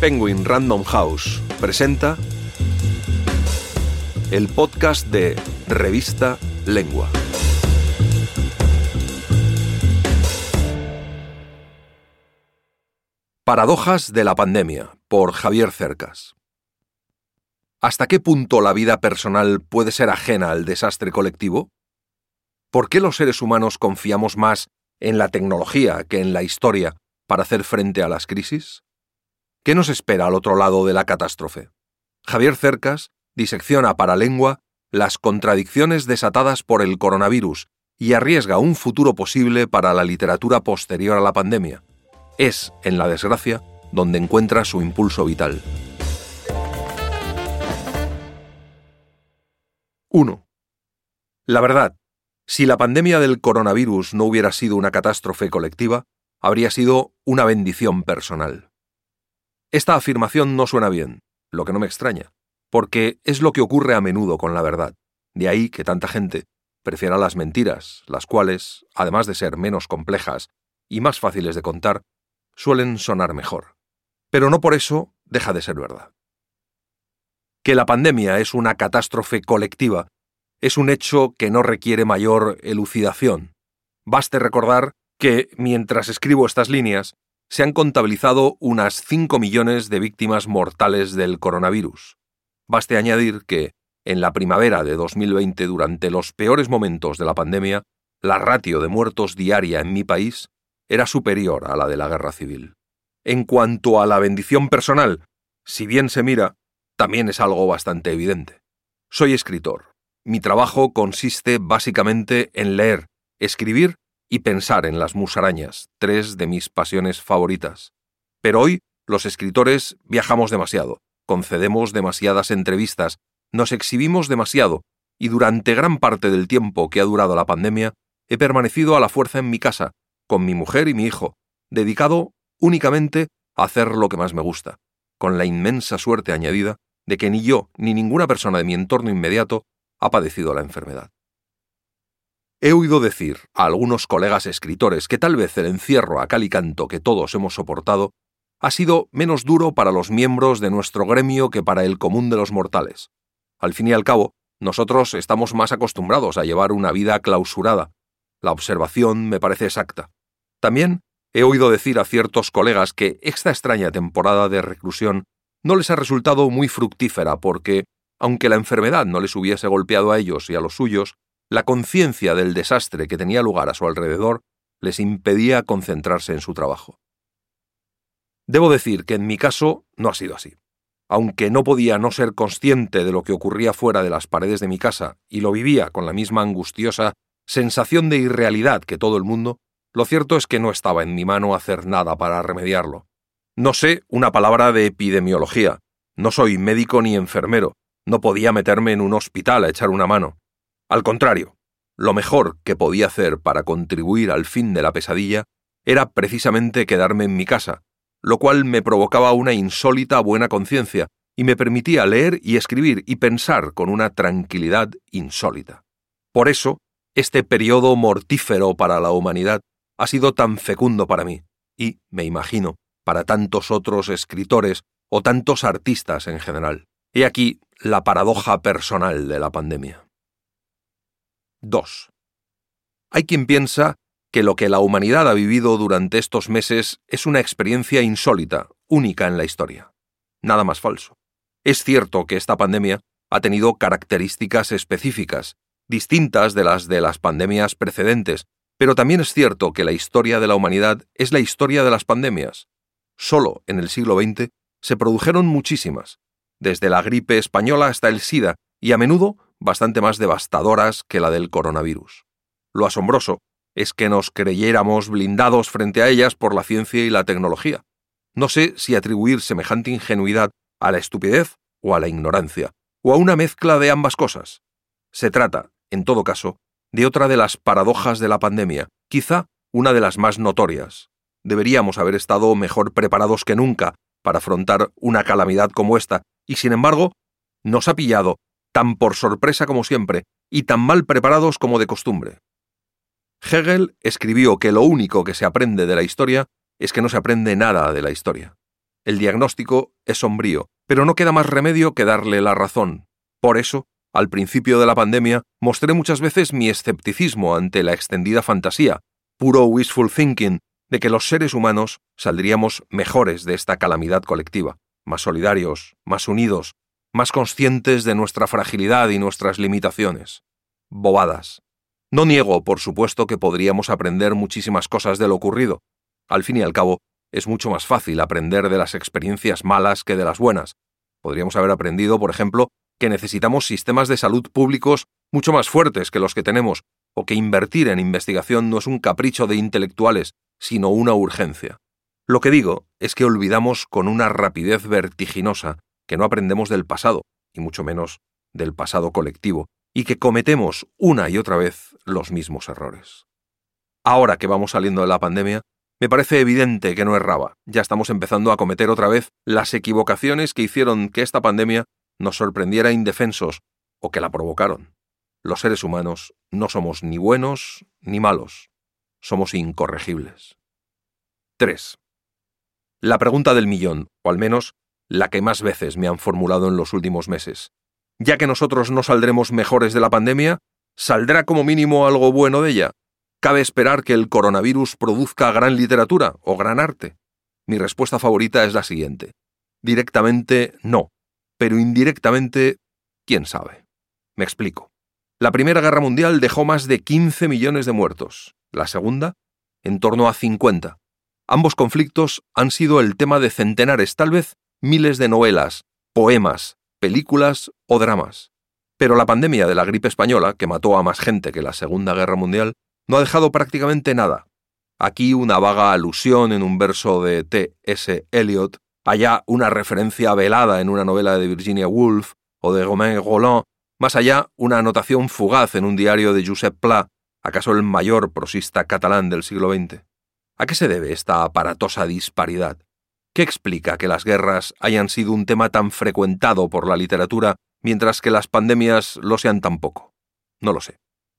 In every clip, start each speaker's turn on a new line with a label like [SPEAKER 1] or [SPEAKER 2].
[SPEAKER 1] Penguin Random House presenta el podcast de Revista Lengua. Paradojas de la pandemia por Javier Cercas. ¿Hasta qué punto la vida personal puede ser ajena al desastre colectivo? ¿Por qué los seres humanos confiamos más en la tecnología que en la historia para hacer frente a las crisis? ¿Qué nos espera al otro lado de la catástrofe? Javier Cercas disecciona para lengua las contradicciones desatadas por el coronavirus y arriesga un futuro posible para la literatura posterior a la pandemia. Es, en la desgracia, donde encuentra su impulso vital. 1. La verdad, si la pandemia del coronavirus no hubiera sido una catástrofe colectiva, habría sido una bendición personal. Esta afirmación no suena bien, lo que no me extraña, porque es lo que ocurre a menudo con la verdad. De ahí que tanta gente prefiera las mentiras, las cuales, además de ser menos complejas y más fáciles de contar, suelen sonar mejor. Pero no por eso deja de ser verdad. Que la pandemia es una catástrofe colectiva es un hecho que no requiere mayor elucidación. Baste recordar que, mientras escribo estas líneas, se han contabilizado unas 5 millones de víctimas mortales del coronavirus. Baste añadir que, en la primavera de 2020, durante los peores momentos de la pandemia, la ratio de muertos diaria en mi país era superior a la de la guerra civil. En cuanto a la bendición personal, si bien se mira, también es algo bastante evidente. Soy escritor, mi trabajo consiste básicamente en leer, escribir y pensar en las musarañas, tres de mis pasiones favoritas. Pero hoy los escritores viajamos demasiado, concedemos demasiadas entrevistas, nos exhibimos demasiado, y durante gran parte del tiempo que ha durado la pandemia, he permanecido a la fuerza en mi casa, con mi mujer y mi hijo, dedicado únicamente a hacer lo que más me gusta, con la inmensa suerte añadida de que ni yo ni ninguna persona de mi entorno inmediato ha padecido la enfermedad. He oído decir a algunos colegas escritores que tal vez el encierro a cal y canto que todos hemos soportado ha sido menos duro para los miembros de nuestro gremio que para el común de los mortales. Al fin y al cabo, nosotros estamos más acostumbrados a llevar una vida clausurada. La observación me parece exacta. También he oído decir a ciertos colegas que esta extraña temporada de reclusión no les ha resultado muy fructífera porque, aunque la enfermedad no les hubiese golpeado a ellos y a los suyos, la conciencia del desastre que tenía lugar a su alrededor les impedía concentrarse en su trabajo. Debo decir que en mi caso no ha sido así. Aunque no podía no ser consciente de lo que ocurría fuera de las paredes de mi casa y lo vivía con la misma angustiosa sensación de irrealidad que todo el mundo, lo cierto es que no estaba en mi mano hacer nada para remediarlo. No sé una palabra de epidemiología, no soy médico ni enfermero, no podía meterme en un hospital a echar una mano. Al contrario, lo mejor que podía hacer para contribuir al fin de la pesadilla era precisamente quedarme en mi casa, lo cual me provocaba una insólita buena conciencia y me permitía leer y escribir y pensar con una tranquilidad insólita. Por eso, este periodo mortífero para la humanidad ha sido tan fecundo para mí, y, me imagino, para tantos otros escritores o tantos artistas en general. He aquí la paradoja personal de la pandemia. 2. Hay quien piensa que lo que la humanidad ha vivido durante estos meses es una experiencia insólita, única en la historia. Nada más falso. Es cierto que esta pandemia ha tenido características específicas, distintas de las de las pandemias precedentes, pero también es cierto que la historia de la humanidad es la historia de las pandemias. Solo en el siglo XX se produjeron muchísimas, desde la gripe española hasta el SIDA, y a menudo bastante más devastadoras que la del coronavirus. Lo asombroso es que nos creyéramos blindados frente a ellas por la ciencia y la tecnología. No sé si atribuir semejante ingenuidad a la estupidez o a la ignorancia, o a una mezcla de ambas cosas. Se trata, en todo caso, de otra de las paradojas de la pandemia, quizá una de las más notorias. Deberíamos haber estado mejor preparados que nunca para afrontar una calamidad como esta, y sin embargo, nos ha pillado tan por sorpresa como siempre y tan mal preparados como de costumbre. Hegel escribió que lo único que se aprende de la historia es que no se aprende nada de la historia. El diagnóstico es sombrío, pero no queda más remedio que darle la razón. Por eso, al principio de la pandemia, mostré muchas veces mi escepticismo ante la extendida fantasía, puro wishful thinking, de que los seres humanos saldríamos mejores de esta calamidad colectiva, más solidarios, más unidos, más conscientes de nuestra fragilidad y nuestras limitaciones. Bobadas. No niego, por supuesto, que podríamos aprender muchísimas cosas de lo ocurrido. Al fin y al cabo, es mucho más fácil aprender de las experiencias malas que de las buenas. Podríamos haber aprendido, por ejemplo, que necesitamos sistemas de salud públicos mucho más fuertes que los que tenemos, o que invertir en investigación no es un capricho de intelectuales, sino una urgencia. Lo que digo es que olvidamos con una rapidez vertiginosa que no aprendemos del pasado, y mucho menos del pasado colectivo, y que cometemos una y otra vez los mismos errores. Ahora que vamos saliendo de la pandemia, me parece evidente que no erraba. Ya estamos empezando a cometer otra vez las equivocaciones que hicieron que esta pandemia nos sorprendiera indefensos o que la provocaron. Los seres humanos no somos ni buenos ni malos, somos incorregibles. 3. La pregunta del millón, o al menos la que más veces me han formulado en los últimos meses. Ya que nosotros no saldremos mejores de la pandemia, ¿saldrá como mínimo algo bueno de ella? ¿Cabe esperar que el coronavirus produzca gran literatura o gran arte? Mi respuesta favorita es la siguiente. Directamente no, pero indirectamente, quién sabe. Me explico. La Primera Guerra Mundial dejó más de 15 millones de muertos, la Segunda, en torno a 50. Ambos conflictos han sido el tema de centenares, tal vez miles de novelas, poemas, películas o dramas. Pero la pandemia de la gripe española, que mató a más gente que la Segunda Guerra Mundial, no ha dejado prácticamente nada. Aquí una vaga alusión en un verso de T. S. Eliot, allá una referencia velada en una novela de Virginia Woolf o de Romain Roland, más allá una anotación fugaz en un diario de Josep Pla, acaso el mayor prosista catalán del siglo XX. ¿A qué se debe esta aparatosa disparidad? ¿Qué explica que las guerras hayan sido un tema tan frecuentado por la literatura mientras que las pandemias lo sean tan poco? No lo sé.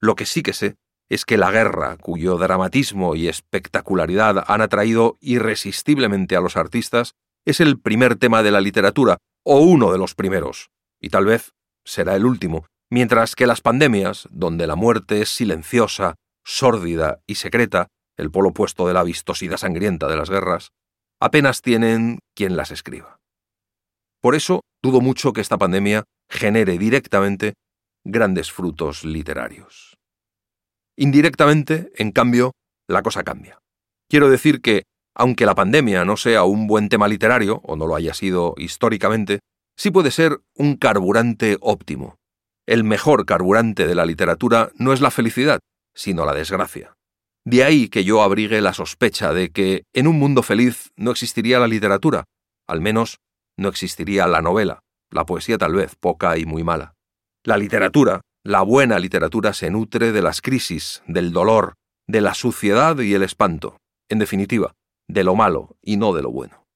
[SPEAKER 1] Lo que sí que sé es que la guerra, cuyo dramatismo y espectacularidad han atraído irresistiblemente a los artistas, es el primer tema de la literatura, o uno de los primeros, y tal vez será el último, mientras que las pandemias, donde la muerte es silenciosa, sórdida y secreta, el polo opuesto de la vistosidad sangrienta de las guerras, apenas tienen quien las escriba. Por eso dudo mucho que esta pandemia genere directamente grandes frutos literarios. Indirectamente, en cambio, la cosa cambia. Quiero decir que, aunque la pandemia no sea un buen tema literario, o no lo haya sido históricamente, sí puede ser un carburante óptimo. El mejor carburante de la literatura no es la felicidad, sino la desgracia. De ahí que yo abrigue la sospecha de que en un mundo feliz no existiría la literatura, al menos no existiría la novela, la poesía tal vez, poca y muy mala. La literatura, la buena literatura se nutre de las crisis, del dolor, de la suciedad y el espanto, en definitiva, de lo malo y no de lo bueno.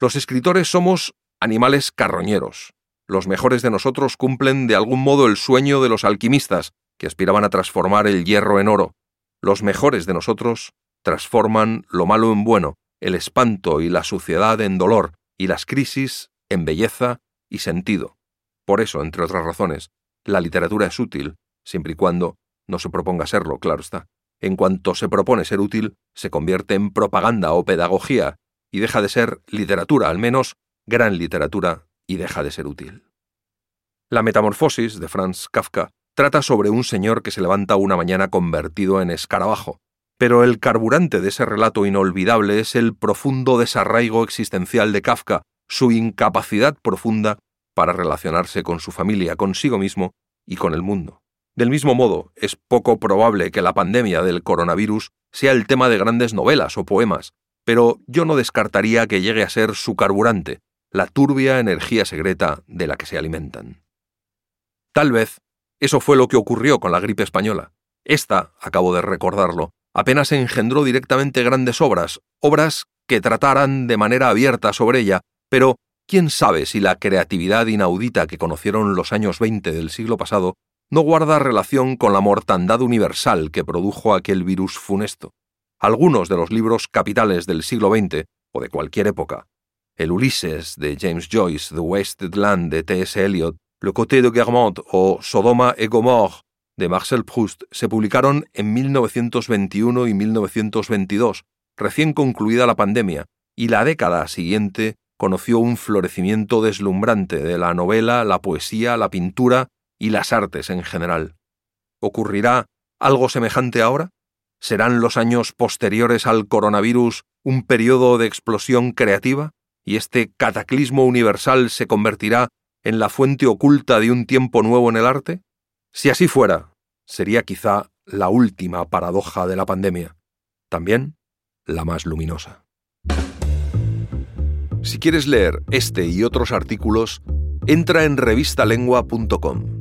[SPEAKER 1] Los escritores somos animales carroñeros. Los mejores de nosotros cumplen de algún modo el sueño de los alquimistas, que aspiraban a transformar el hierro en oro. Los mejores de nosotros transforman lo malo en bueno, el espanto y la suciedad en dolor, y las crisis en belleza y sentido. Por eso, entre otras razones, la literatura es útil, siempre y cuando no se proponga serlo, claro está. En cuanto se propone ser útil, se convierte en propaganda o pedagogía y deja de ser literatura, al menos gran literatura, y deja de ser útil. La Metamorfosis de Franz Kafka trata sobre un señor que se levanta una mañana convertido en escarabajo, pero el carburante de ese relato inolvidable es el profundo desarraigo existencial de Kafka, su incapacidad profunda para relacionarse con su familia, consigo mismo y con el mundo. Del mismo modo, es poco probable que la pandemia del coronavirus sea el tema de grandes novelas o poemas, pero yo no descartaría que llegue a ser su carburante, la turbia energía secreta de la que se alimentan. Tal vez eso fue lo que ocurrió con la gripe española. Esta, acabo de recordarlo, apenas engendró directamente grandes obras, obras que trataran de manera abierta sobre ella, pero ¿Quién sabe si la creatividad inaudita que conocieron los años 20 del siglo pasado no guarda relación con la mortandad universal que produjo aquel virus funesto? Algunos de los libros capitales del siglo XX, o de cualquier época, el Ulises de James Joyce, The Wasted Land de T.S. Eliot, Le Côté de Guermantes o Sodoma et Gomorre de Marcel Proust se publicaron en 1921 y 1922, recién concluida la pandemia, y la década siguiente conoció un florecimiento deslumbrante de la novela, la poesía, la pintura y las artes en general. ¿Ocurrirá algo semejante ahora? ¿Serán los años posteriores al coronavirus un periodo de explosión creativa y este cataclismo universal se convertirá en la fuente oculta de un tiempo nuevo en el arte? Si así fuera, sería quizá la última paradoja de la pandemia, también la más luminosa. Si quieres leer este y otros artículos, entra en revistalengua.com.